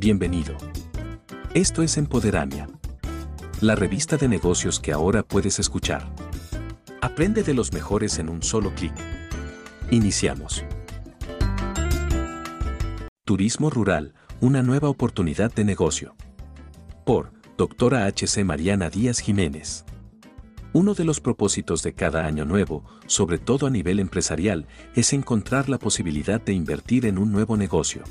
bienvenido. Esto es Empoderamia, la revista de negocios que ahora puedes escuchar. Aprende de los mejores en un solo clic. Iniciamos. Turismo rural, una nueva oportunidad de negocio. Por Doctora H.C. Mariana Díaz Jiménez. Uno de los propósitos de cada año nuevo, sobre todo a nivel empresarial, es encontrar la posibilidad de invertir en un nuevo negocio.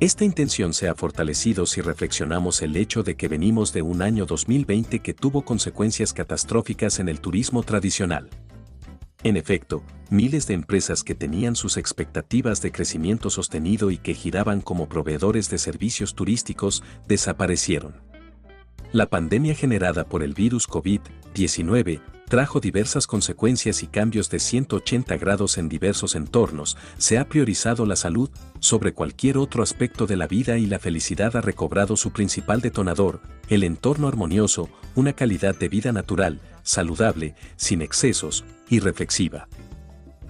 Esta intención se ha fortalecido si reflexionamos el hecho de que venimos de un año 2020 que tuvo consecuencias catastróficas en el turismo tradicional. En efecto, miles de empresas que tenían sus expectativas de crecimiento sostenido y que giraban como proveedores de servicios turísticos desaparecieron. La pandemia generada por el virus COVID-19 trajo diversas consecuencias y cambios de 180 grados en diversos entornos, se ha priorizado la salud sobre cualquier otro aspecto de la vida y la felicidad ha recobrado su principal detonador, el entorno armonioso, una calidad de vida natural, saludable, sin excesos, y reflexiva.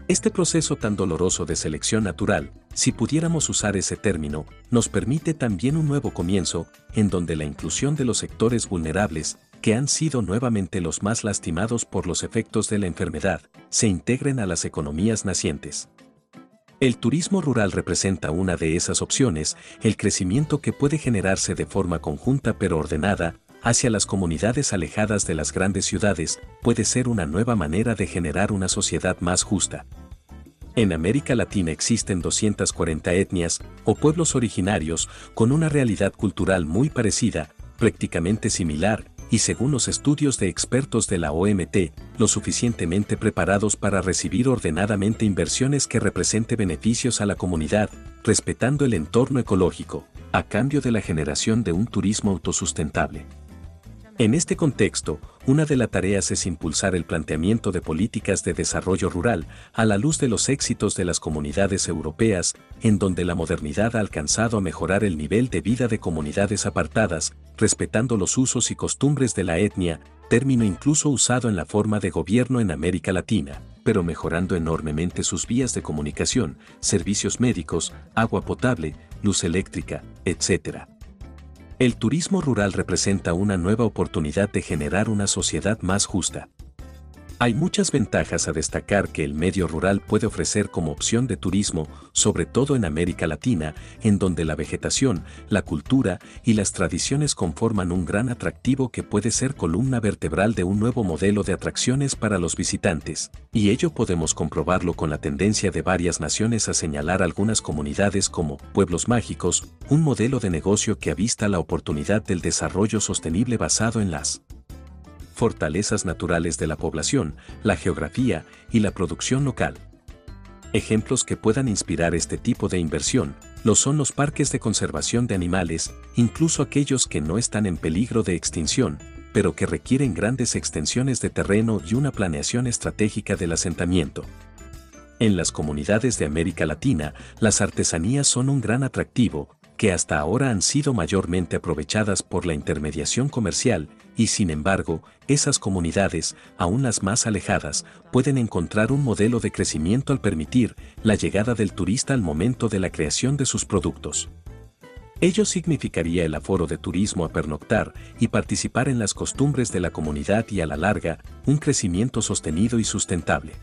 Este proceso tan doloroso de selección natural, si pudiéramos usar ese término, nos permite también un nuevo comienzo, en donde la inclusión de los sectores vulnerables, que han sido nuevamente los más lastimados por los efectos de la enfermedad, se integren a las economías nacientes. El turismo rural representa una de esas opciones, el crecimiento que puede generarse de forma conjunta pero ordenada, hacia las comunidades alejadas de las grandes ciudades, puede ser una nueva manera de generar una sociedad más justa. En América Latina existen 240 etnias o pueblos originarios con una realidad cultural muy parecida, prácticamente similar, y según los estudios de expertos de la OMT, lo suficientemente preparados para recibir ordenadamente inversiones que represente beneficios a la comunidad, respetando el entorno ecológico, a cambio de la generación de un turismo autosustentable. En este contexto, una de las tareas es impulsar el planteamiento de políticas de desarrollo rural a la luz de los éxitos de las comunidades europeas, en donde la modernidad ha alcanzado a mejorar el nivel de vida de comunidades apartadas, respetando los usos y costumbres de la etnia, término incluso usado en la forma de gobierno en América Latina, pero mejorando enormemente sus vías de comunicación, servicios médicos, agua potable, luz eléctrica, etc. El turismo rural representa una nueva oportunidad de generar una sociedad más justa. Hay muchas ventajas a destacar que el medio rural puede ofrecer como opción de turismo, sobre todo en América Latina, en donde la vegetación, la cultura y las tradiciones conforman un gran atractivo que puede ser columna vertebral de un nuevo modelo de atracciones para los visitantes, y ello podemos comprobarlo con la tendencia de varias naciones a señalar algunas comunidades como pueblos mágicos, un modelo de negocio que avista la oportunidad del desarrollo sostenible basado en las fortalezas naturales de la población, la geografía y la producción local. Ejemplos que puedan inspirar este tipo de inversión lo son los parques de conservación de animales, incluso aquellos que no están en peligro de extinción, pero que requieren grandes extensiones de terreno y una planeación estratégica del asentamiento. En las comunidades de América Latina, las artesanías son un gran atractivo, que hasta ahora han sido mayormente aprovechadas por la intermediación comercial, y sin embargo, esas comunidades, aún las más alejadas, pueden encontrar un modelo de crecimiento al permitir la llegada del turista al momento de la creación de sus productos. Ello significaría el aforo de turismo a pernoctar y participar en las costumbres de la comunidad y a la larga, un crecimiento sostenido y sustentable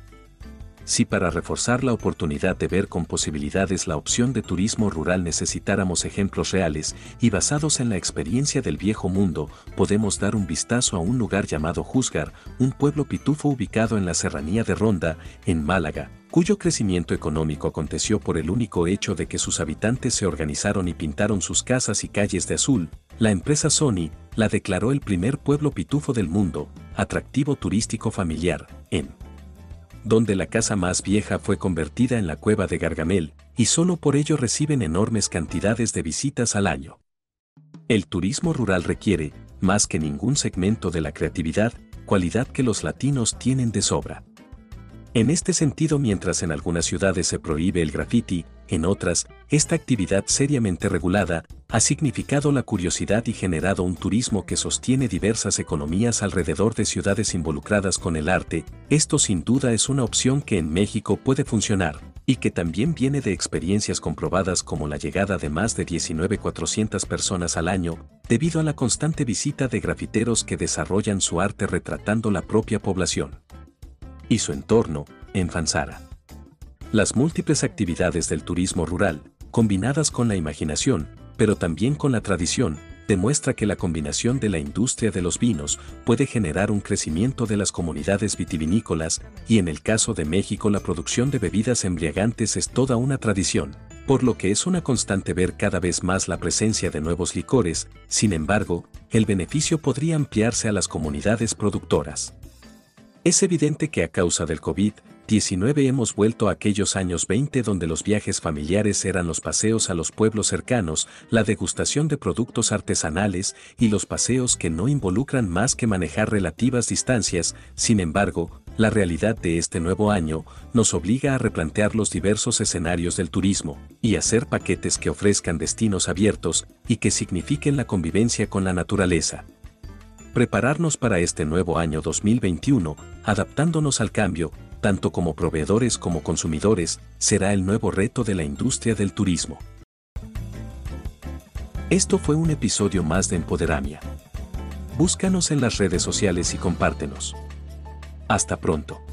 si para reforzar la oportunidad de ver con posibilidades la opción de turismo rural necesitáramos ejemplos reales y basados en la experiencia del viejo mundo, podemos dar un vistazo a un lugar llamado Juzgar, un pueblo pitufo ubicado en la serranía de Ronda, en Málaga, cuyo crecimiento económico aconteció por el único hecho de que sus habitantes se organizaron y pintaron sus casas y calles de azul, la empresa Sony la declaró el primer pueblo pitufo del mundo, atractivo turístico familiar, en donde la casa más vieja fue convertida en la cueva de Gargamel, y solo por ello reciben enormes cantidades de visitas al año. El turismo rural requiere, más que ningún segmento de la creatividad, cualidad que los latinos tienen de sobra. En este sentido, mientras en algunas ciudades se prohíbe el graffiti, en otras, esta actividad seriamente regulada ha significado la curiosidad y generado un turismo que sostiene diversas economías alrededor de ciudades involucradas con el arte. Esto sin duda es una opción que en México puede funcionar, y que también viene de experiencias comprobadas como la llegada de más de 19,400 personas al año, debido a la constante visita de grafiteros que desarrollan su arte retratando la propia población y su entorno, en Fansara. Las múltiples actividades del turismo rural, combinadas con la imaginación, pero también con la tradición, demuestra que la combinación de la industria de los vinos puede generar un crecimiento de las comunidades vitivinícolas y en el caso de México la producción de bebidas embriagantes es toda una tradición, por lo que es una constante ver cada vez más la presencia de nuevos licores, sin embargo, el beneficio podría ampliarse a las comunidades productoras. Es evidente que a causa del COVID, 19 hemos vuelto a aquellos años 20 donde los viajes familiares eran los paseos a los pueblos cercanos, la degustación de productos artesanales y los paseos que no involucran más que manejar relativas distancias, sin embargo, la realidad de este nuevo año nos obliga a replantear los diversos escenarios del turismo y hacer paquetes que ofrezcan destinos abiertos y que signifiquen la convivencia con la naturaleza. Prepararnos para este nuevo año 2021, adaptándonos al cambio, tanto como proveedores como consumidores, será el nuevo reto de la industria del turismo. Esto fue un episodio más de Empoderamia. Búscanos en las redes sociales y compártenos. Hasta pronto.